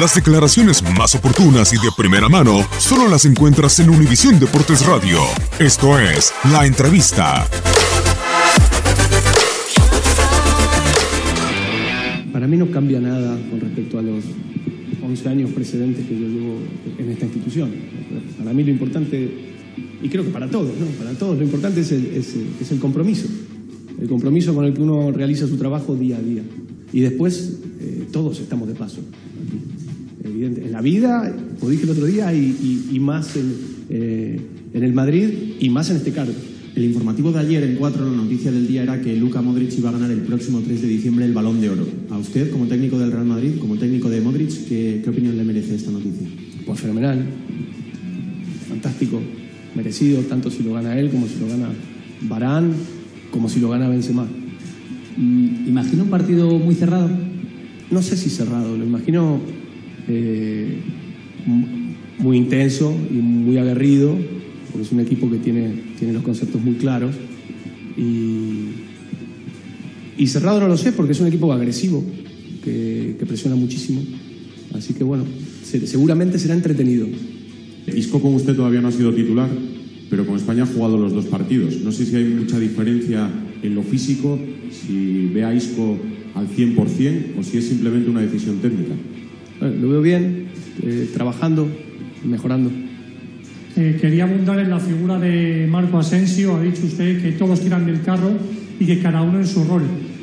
Las declaraciones más oportunas y de primera mano solo las encuentras en Univisión Deportes Radio. Esto es La Entrevista. Para mí no cambia nada con respecto a los 11 años precedentes que yo llevo en esta institución. Para mí lo importante, y creo que para todos, ¿no? Para todos lo importante es el, compromiso. El compromiso con el que uno realiza su trabajo día a día. Y después eh, todos estamos de paso. Evidente, en la vida, como dije el otro día, y, y- y más en, eh, en el Madrid y más en este cargo. El informativo de ayer, en 4, la noticia del día era que Luka Modric iba a ganar el próximo 3 de diciembre el Balón de Oro. A usted, como técnico del Real Madrid, como técnico de Modric, ¿qué, qué opinión le merece esta noticia? Pues fenomenal, fantástico, merecido, tanto si lo gana él como si lo gana Barán, como si lo gana Benzema. Mm, Imagino un partido muy cerrado. No sé si cerrado, lo imagino eh, muy intenso y muy aguerrido, porque es un equipo que tiene, tiene los conceptos muy claros. Y, y cerrado no lo sé, porque es un equipo agresivo, que, que presiona muchísimo. Así que bueno, se- seguramente será entretenido. Isco con usted todavía no ha sido titular, pero con España ha jugado los dos partidos. No sé si hay mucha diferencia en lo físico, si ve a Isco al 100% o si es simplemente una decisión técnica. Bueno, lo veo bien, eh, trabajando, mejorando. Eh, quería abundar en la figura de Marco Asensio. Ha dicho usted que todos tiran del carro y que cada uno en su rol.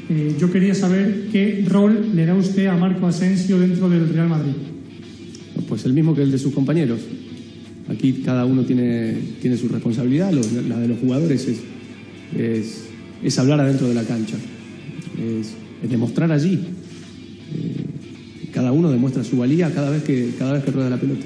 Eh, yo quería saber qué rol le da usted a Marco Asensio dentro del Real Madrid. Pues el mismo que el de sus compañeros. Aquí cada uno tiene, tiene su responsabilidad, la de los jugadores es, es, es hablar adentro de la cancha, es, es demostrar allí. Cada uno demuestra su valía cada vez que, cada vez que rueda la pelota.